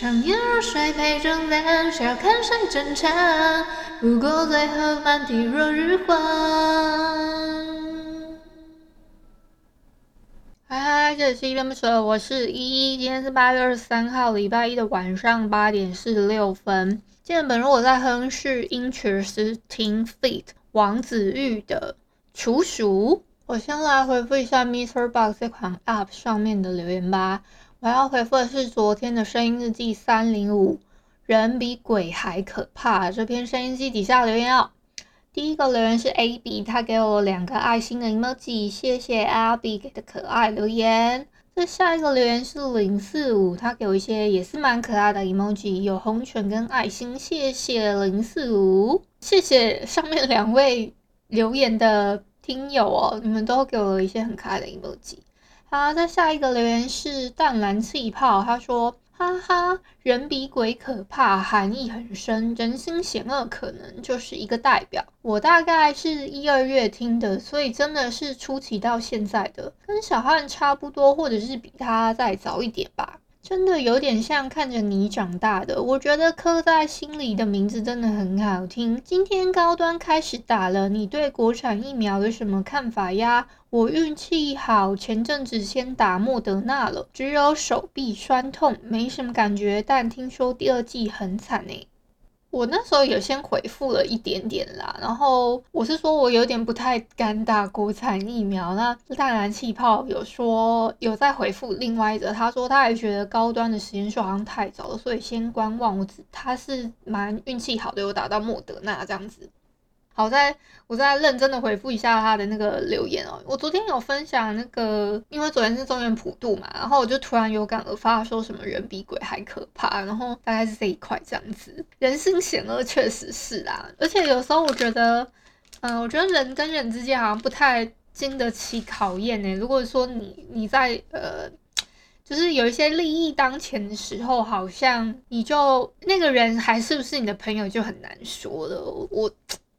长夜如水陪中灯，笑看谁争抢？不过最后满地落日光。嗨嗨，这里是依依恋不舍，我是依依。今天是八月二十三号，礼拜一的晚上八点四十六分。今天本如我在哼是 Interesting Feat 王子玉的处暑。我先来回复一下 Mr Box 这款 App 上面的留言吧。我要回复的是昨天的声音日记三零五，人比鬼还可怕。这篇声音日记底下留言哦，第一个留言是 AB，他给我两个爱心的 emoji，谢谢 AB 给的可爱留言。这下一个留言是零四五，他给我一些也是蛮可爱的 emoji，有红犬跟爱心，谢谢零四五，谢谢上面两位留言的听友哦，你们都给我了一些很可爱的 emoji。好，再下一个留言是淡蓝气泡，他说：“哈哈，人比鬼可怕，含义很深，人心险恶，可能就是一个代表。”我大概是一二月听的，所以真的是初期到现在的，跟小汉差不多，或者是比他再早一点吧。真的有点像看着你长大的，我觉得刻在心里的名字真的很好听。今天高端开始打了，你对国产疫苗有什么看法呀？我运气好，前阵子先打莫德纳了，只有手臂酸痛，没什么感觉，但听说第二季很惨呢。我那时候有先回复了一点点啦，然后我是说我有点不太敢打国产疫苗。那淡然气泡有说有在回复另外一则，他说他还觉得高端的时间数好像太早了，所以先观望。我只他是蛮运气好的，有打到莫德纳这样子。好，在我再认真的回复一下他的那个留言哦。我昨天有分享那个，因为昨天是中元普渡嘛，然后我就突然有感而发，说什么人比鬼还可怕，然后大概是这一块这样子。人心险恶，确实是啦。而且有时候我觉得，嗯、我觉得人跟人之间好像不太经得起考验呢。如果说你你在呃，就是有一些利益当前的时候，好像你就那个人还是不是你的朋友就很难说了。我。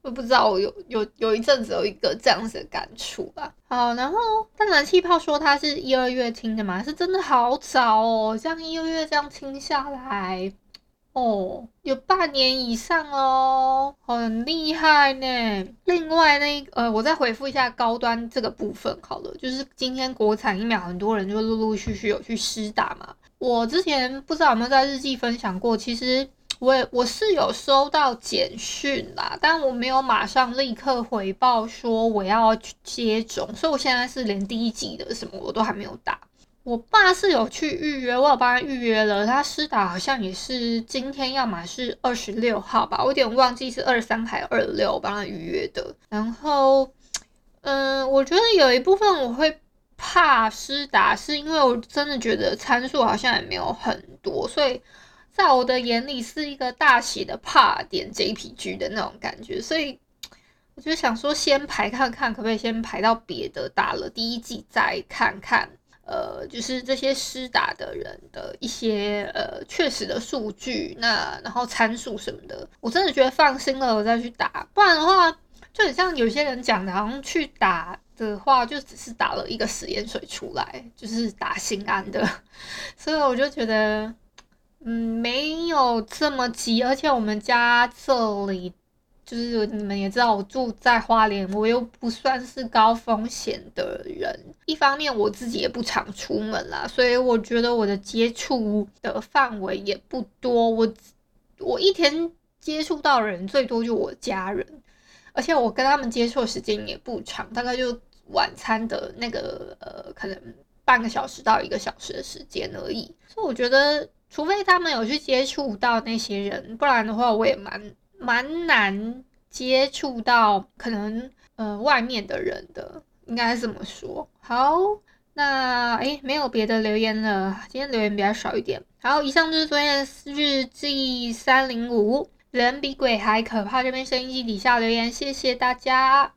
我不知道，我有有有一阵子有一个这样子的感触吧。好，然后淡蓝气泡说他是一二月听的嘛，是真的好早哦，像一二月这样听下来，哦，有半年以上哦，很厉害呢。另外那呃，我再回复一下高端这个部分好了，就是今天国产疫苗很多人就陆陆续续有去施打嘛。我之前不知道有没有在日记分享过，其实。我我是有收到简讯啦，但我没有马上立刻回报说我要去接种，所以我现在是连第一剂的什么我都还没有打。我爸是有去预约，我有帮他预约了，他施打好像也是今天，要么是二十六号吧，我有点忘记是二三还二六，我帮他预约的。然后，嗯，我觉得有一部分我会怕施打，是因为我真的觉得参数好像也没有很多，所以。在我的眼里是一个大写的怕点 JPG 的那种感觉，所以我就想说先排看看，可不可以先排到别的打了第一季再看看，呃，就是这些施打的人的一些呃确实的数据，那然后参数什么的，我真的觉得放心了我再去打，不然的话就很像有些人讲的，好像去打的话就只是打了一个实验水出来，就是打心安的，所以我就觉得。嗯，没有这么急，而且我们家这里就是你们也知道，我住在花莲，我又不算是高风险的人。一方面我自己也不常出门啦，所以我觉得我的接触的范围也不多。我我一天接触到人最多就我家人，而且我跟他们接触的时间也不长，大概就晚餐的那个呃，可能半个小时到一个小时的时间而已。所以我觉得。除非他们有去接触到那些人，不然的话，我也蛮蛮难接触到可能呃外面的人的，应该是这么说。好，那诶没有别的留言了，今天留言比较少一点。好，以上就是昨天的日记三零五，人比鬼还可怕。这边收音机底下留言，谢谢大家。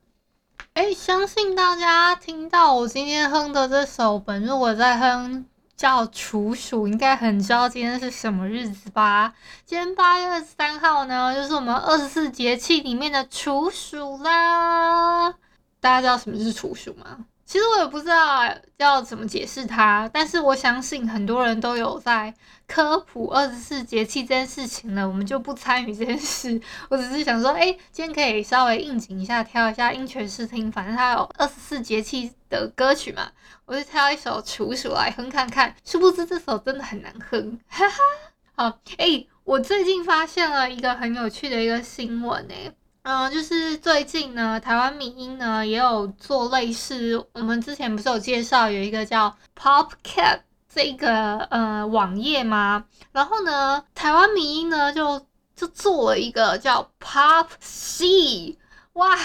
哎，相信大家听到我今天哼的这首，本日我在哼。叫处暑，应该很知道今天是什么日子吧？今天八月二十三号呢，就是我们二十四节气里面的处暑啦。大家知道什么是处暑吗？其实我也不知道要怎么解释它，但是我相信很多人都有在科普二十四节气这件事情了，我们就不参与这件事。我只是想说，哎，今天可以稍微应景一下，挑一下音权试听，反正它有二十四节气的歌曲嘛，我就挑一首处暑来哼看看。殊不知这首真的很难哼，哈哈。好，哎，我最近发现了一个很有趣的一个新闻，哎。嗯，就是最近呢，台湾民音呢也有做类似，我们之前不是有介绍有一个叫 PopCap 这个呃网页吗？然后呢，台湾民音呢就就做了一个叫 PopSee，哇，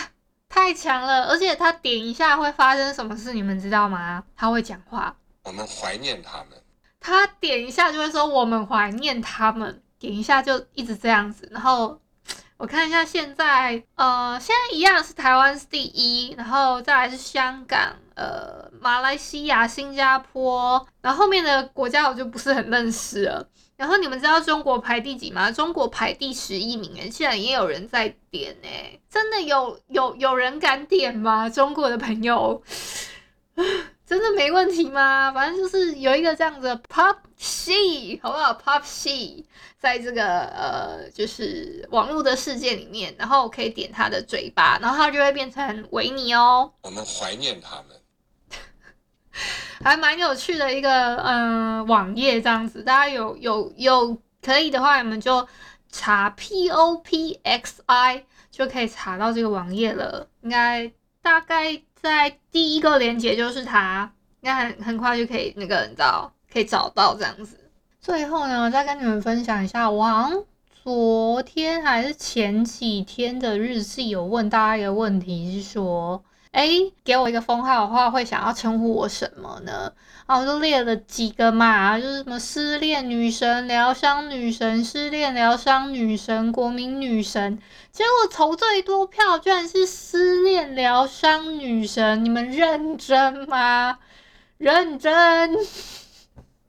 太强了！而且它点一下会发生什么事，你们知道吗？它会讲话，我们怀念他们。他点一下就会说我们怀念他们，点一下就一直这样子，然后。我看一下，现在呃，现在一样是台湾是第一，然后再来是香港、呃，马来西亚、新加坡，然后后面的国家我就不是很认识了。然后你们知道中国排第几吗？中国排第十一名，诶，现在也有人在点，诶，真的有有有人敢点吗？中国的朋友？真的没问题吗？反正就是有一个这样子的 PopSee，好不好？PopSee 在这个呃，就是网络的世界里面，然后可以点他的嘴巴，然后他就会变成维尼哦。我们怀念他们，还蛮有趣的一个嗯、呃、网页这样子，大家有有有可以的话，你们就查 POPXI 就可以查到这个网页了，应该大概。在第一个链接就是它，应该很很快就可以那个你知道可以找到这样子。最后呢，再跟你们分享一下，我好像昨天还是前几天的日记有问大家一个问题，是说。哎，给我一个封号的话，会想要称呼我什么呢？啊，我就列了几个嘛，就是什么失恋女神、疗伤女神、失恋疗伤女神、国民女神。结果投最多票居然是失恋疗伤女神，你们认真吗？认真，